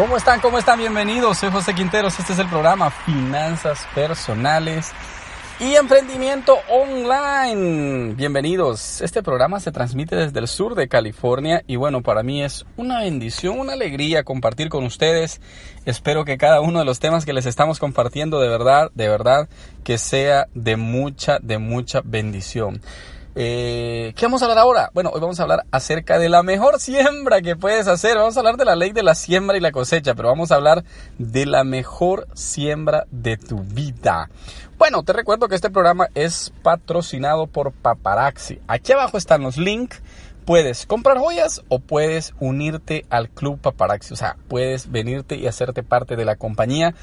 ¿Cómo están? ¿Cómo están? Bienvenidos. Soy José Quinteros. Este es el programa Finanzas Personales y Emprendimiento Online. Bienvenidos. Este programa se transmite desde el sur de California y bueno, para mí es una bendición, una alegría compartir con ustedes. Espero que cada uno de los temas que les estamos compartiendo de verdad, de verdad, que sea de mucha, de mucha bendición. Eh, ¿Qué vamos a hablar ahora? Bueno, hoy vamos a hablar acerca de la mejor siembra que puedes hacer. Vamos a hablar de la ley de la siembra y la cosecha, pero vamos a hablar de la mejor siembra de tu vida. Bueno, te recuerdo que este programa es patrocinado por Paparazzi. Aquí abajo están los links. Puedes comprar joyas o puedes unirte al Club Paparazzi. O sea, puedes venirte y hacerte parte de la compañía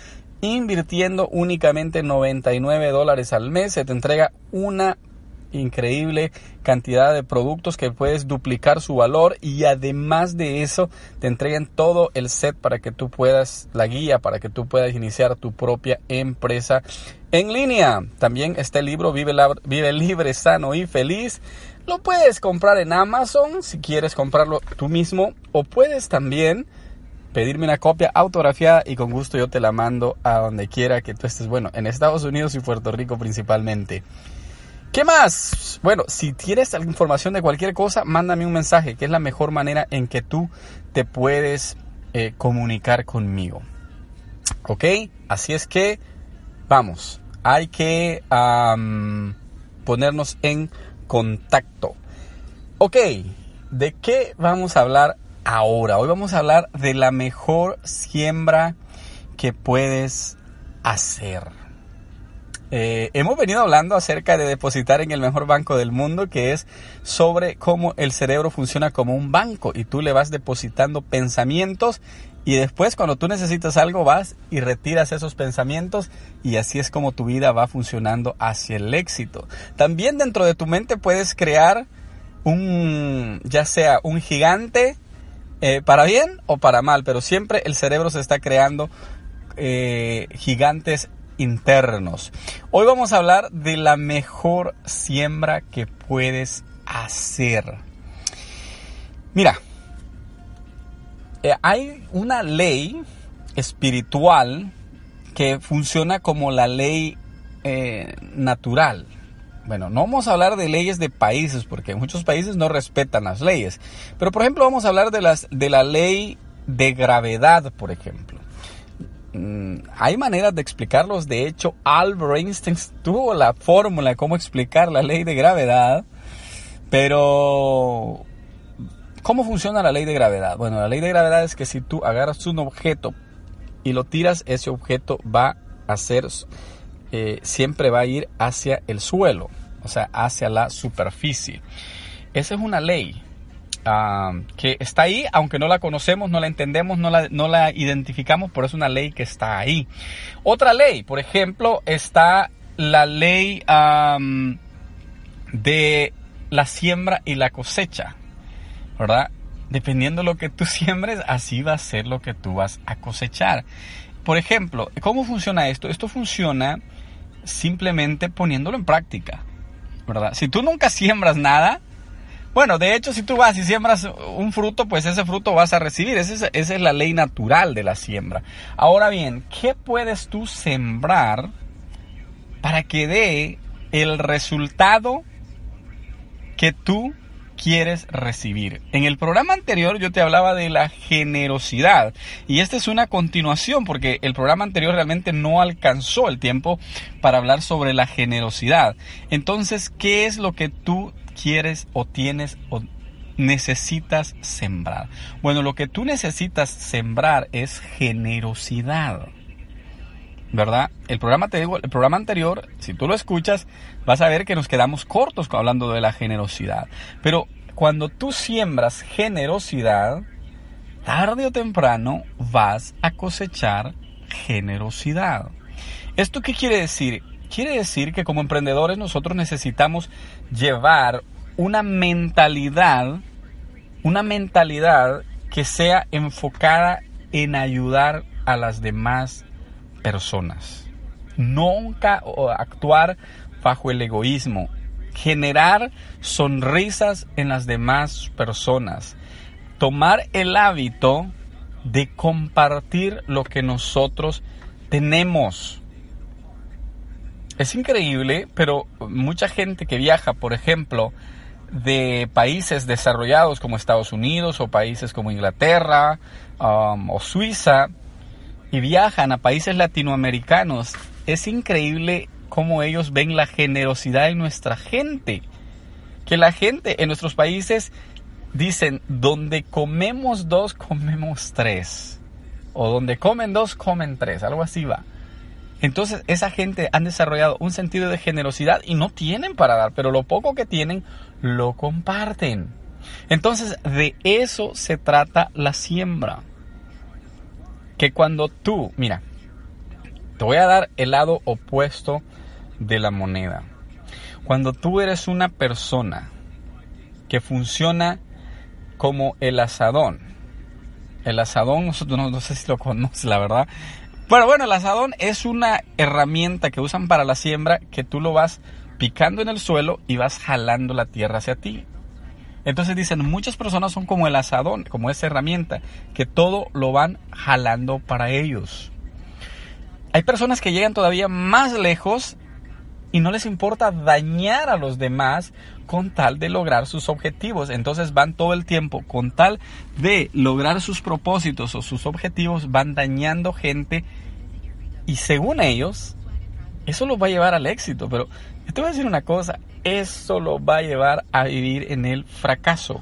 invirtiendo únicamente 99 dólares al mes. Se te entrega una increíble cantidad de productos que puedes duplicar su valor y además de eso te entregan todo el set para que tú puedas, la guía para que tú puedas iniciar tu propia empresa en línea. También este libro Vive, Vive libre, sano y feliz. Lo puedes comprar en Amazon si quieres comprarlo tú mismo o puedes también pedirme una copia autografiada y con gusto yo te la mando a donde quiera que tú estés, bueno, en Estados Unidos y Puerto Rico principalmente. ¿Qué más? Bueno, si tienes información de cualquier cosa, mándame un mensaje, que es la mejor manera en que tú te puedes eh, comunicar conmigo. ¿Ok? Así es que, vamos, hay que ponernos en contacto. Ok, ¿de qué vamos a hablar ahora? Hoy vamos a hablar de la mejor siembra que puedes hacer. Eh, hemos venido hablando acerca de depositar en el mejor banco del mundo, que es sobre cómo el cerebro funciona como un banco y tú le vas depositando pensamientos y después cuando tú necesitas algo vas y retiras esos pensamientos y así es como tu vida va funcionando hacia el éxito. También dentro de tu mente puedes crear un, ya sea un gigante eh, para bien o para mal, pero siempre el cerebro se está creando eh, gigantes internos. Hoy vamos a hablar de la mejor siembra que puedes hacer. Mira, eh, hay una ley espiritual que funciona como la ley eh, natural. Bueno, no vamos a hablar de leyes de países porque muchos países no respetan las leyes. Pero por ejemplo vamos a hablar de, las, de la ley de gravedad, por ejemplo. Mm, hay maneras de explicarlos. De hecho, Albert Einstein tuvo la fórmula cómo explicar la ley de gravedad. Pero, ¿cómo funciona la ley de gravedad? Bueno, la ley de gravedad es que si tú agarras un objeto y lo tiras, ese objeto va a ser, eh, siempre va a ir hacia el suelo, o sea, hacia la superficie. Esa es una ley. Ah, que está ahí, aunque no la conocemos, no la entendemos, no la, no la identificamos, pero es una ley que está ahí. Otra ley, por ejemplo, está la ley de la siembra y la cosecha, ¿verdad? Dependiendo de lo que tú siembres, así va a ser lo que tú vas a cosechar. Por ejemplo, ¿cómo funciona esto? Esto funciona simplemente poniéndolo en práctica, ¿verdad? Si tú nunca siembras nada, bueno, de hecho, si tú vas y siembras un fruto, pues ese fruto vas a recibir. Esa es, la ley natural de la siembra. Ahora bien, ¿qué puedes tú sembrar para que dé el resultado que tú quieres recibir. En el programa anterior yo te hablaba de la generosidad y esta es una continuación porque el programa anterior realmente no alcanzó el tiempo para hablar sobre la generosidad. Entonces, ¿qué es lo que tú quieres o tienes o necesitas sembrar? Bueno, lo que tú necesitas sembrar es generosidad. ¿Verdad? El programa, te digo, el programa anterior, si tú lo escuchas, vas a ver que nos quedamos cortos hablando de la generosidad. Pero cuando tú siembras generosidad, tarde o temprano vas a cosechar generosidad. ¿Esto qué quiere decir? Quiere decir que como emprendedores nosotros necesitamos llevar una mentalidad, una mentalidad que sea enfocada en ayudar a las demás personas. Nunca actuar bajo el egoísmo. Generar sonrisas en las demás personas. Tomar el hábito de compartir lo que nosotros tenemos. Es increíble, pero mucha gente que viaja, por ejemplo, de países desarrollados como Estados Unidos o países como Inglaterra um, o Suiza y viajan a países latinoamericanos, es increíble cómo ellos ven la generosidad en nuestra gente. Que la gente en nuestros países dicen, donde comemos dos, comemos tres. O donde comen dos, comen tres. Algo así va. Entonces esa gente han desarrollado un sentido de generosidad y no tienen para dar, pero lo poco que tienen lo comparten. Entonces de eso se trata la siembra. Que cuando tú, mira, te voy a dar el lado opuesto de la moneda. Cuando tú eres una persona que funciona como el asadón, el asadón, no, no sé si lo conoces, la verdad, bueno, bueno, el asadón es una herramienta que usan para la siembra que tú lo vas picando en el suelo y vas jalando la tierra hacia ti. Entonces dicen, muchas personas son como el asadón, como esa herramienta, que todo lo van jalando para ellos. Hay personas que llegan todavía más lejos y no les importa dañar a los demás con tal de lograr sus objetivos. Entonces van todo el tiempo con tal de lograr sus propósitos o sus objetivos, van dañando gente y según ellos, eso los va a llevar al éxito. Pero te voy a decir una cosa, eso lo va a llevar a vivir en el fracaso.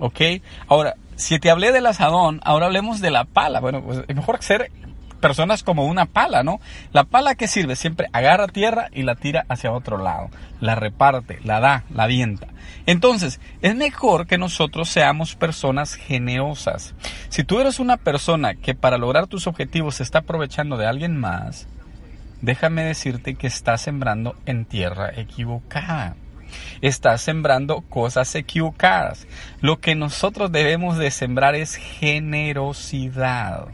¿Ok? Ahora, si te hablé del asadón, ahora hablemos de la pala. Bueno, pues es mejor ser personas como una pala, ¿no? La pala que sirve siempre agarra tierra y la tira hacia otro lado, la reparte, la da, la avienta. Entonces, es mejor que nosotros seamos personas generosas. Si tú eres una persona que para lograr tus objetivos se está aprovechando de alguien más, déjame decirte que estás sembrando en tierra equivocada. Estás sembrando cosas equivocadas. Lo que nosotros debemos de sembrar es generosidad.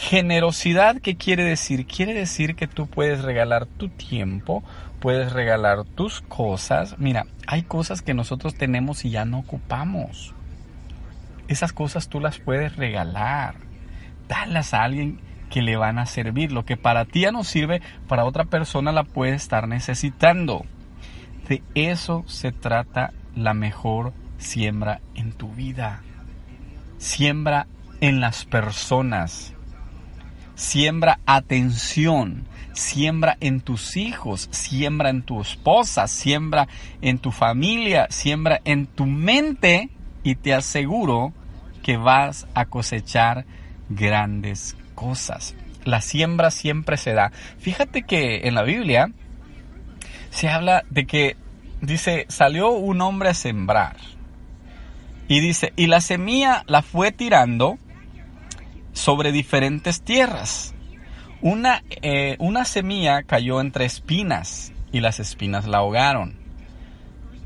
Generosidad, ¿qué quiere decir? Quiere decir que tú puedes regalar tu tiempo, puedes regalar tus cosas. Mira, hay cosas que nosotros tenemos y ya no ocupamos. Esas cosas tú las puedes regalar. Dalas a alguien que le van a servir. Lo que para ti ya no sirve, para otra persona la puede estar necesitando. De eso se trata la mejor siembra en tu vida. Siembra en las personas Siembra atención, siembra en tus hijos, siembra en tu esposa, siembra en tu familia, siembra en tu mente y te aseguro que vas a cosechar grandes cosas. La siembra siempre se da. Fíjate que en la Biblia se habla de que dice, salió un hombre a sembrar. Y dice, y la semilla la fue tirando sobre diferentes tierras. Una, eh, una semilla cayó entre espinas y las espinas la ahogaron.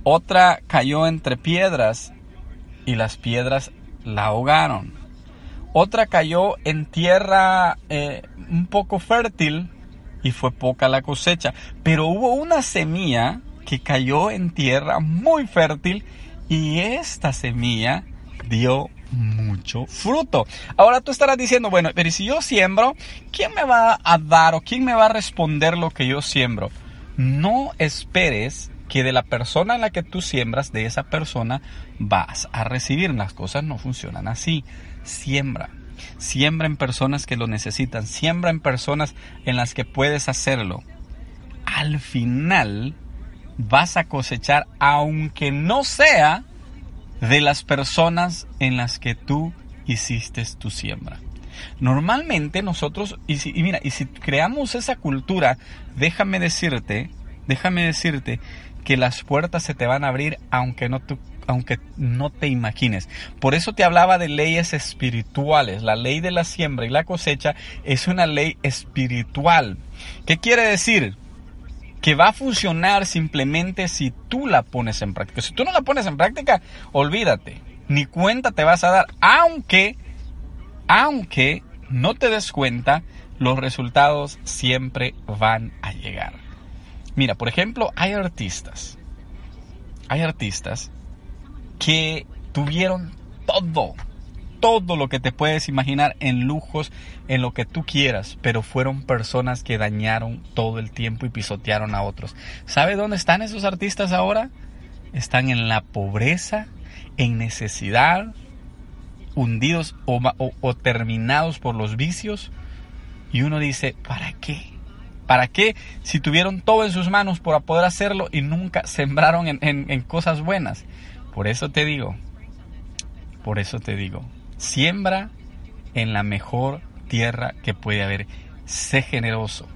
Otra cayó entre piedras y las piedras la ahogaron. Otra cayó en tierra eh, un poco fértil y fue poca la cosecha. Pero hubo una semilla que cayó en tierra muy fértil y esta semilla dio mucho fruto. Ahora tú estarás diciendo, bueno, pero si yo siembro, ¿quién me va a dar o quién me va a responder lo que yo siembro? No esperes que de la persona en la que tú siembras, de esa persona vas a recibir. Las cosas no funcionan así. Siembra. Siembra en personas que lo necesitan. Siembra en personas en las que puedes hacerlo. Al final vas a cosechar, aunque no sea de las personas en las que tú hiciste tu siembra. Normalmente nosotros, y, si, mira, y si creamos esa cultura, déjame decirte, déjame decirte que las puertas se te van a abrir aunque no, aunque no te imagines. Por eso te hablaba de leyes espirituales. La ley de la siembra y la cosecha es una ley espiritual. ¿Qué quiere decir? Que va a funcionar simplemente si tú la pones en práctica. Si tú no la pones en práctica, olvídate, ni cuenta te vas a dar, aunque, aunque no te des cuenta, los resultados siempre van a llegar. Mira, por ejemplo, hay artistas, hay artistas que tuvieron todo, todo lo que te puedes imaginar en lujos, en lo que tú quieras, pero fueron personas que dañaron todo el tiempo y pisotearon a otros. ¿Sabe dónde están esos artistas ahora? Están en la pobreza, en necesidad, hundidos o, terminados por los vicios. Y uno dice, ¿para qué? ¿Para qué si tuvieron todo en sus manos para poder hacerlo y nunca sembraron en cosas buenas? Por eso te digo, por eso te digo, siembra en la mejor tierra que puede haber. Sé generoso.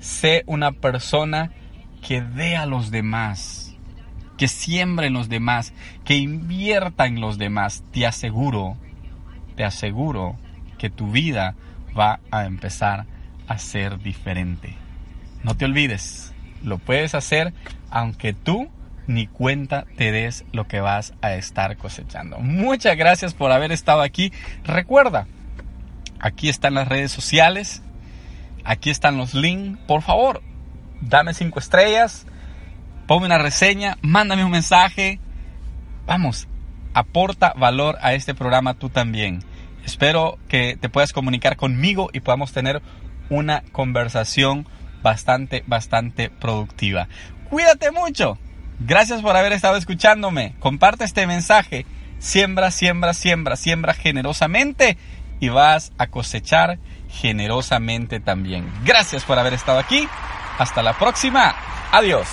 Sé una persona que dé a los demás, que siembre en los demás, que invierta en los demás. Te aseguro, te aseguro que tu vida va a empezar a ser diferente. No te olvides, lo puedes hacer aunque tú ni cuenta te des lo que vas a estar cosechando. Muchas gracias por haber estado aquí. Recuerda, aquí están las redes sociales, aquí están los links. Por favor, dame cinco estrellas, ponme una reseña, mándame un mensaje. Vamos, aporta valor a este programa tú también. Espero que te puedas comunicar conmigo y podamos tener una conversación bastante, bastante productiva. Cuídate mucho. Gracias por haber estado escuchándome. Comparte este mensaje. Siembra, siembra, siembra, siembra generosamente y vas a cosechar generosamente también. Gracias por haber estado aquí. Hasta la próxima. Adiós.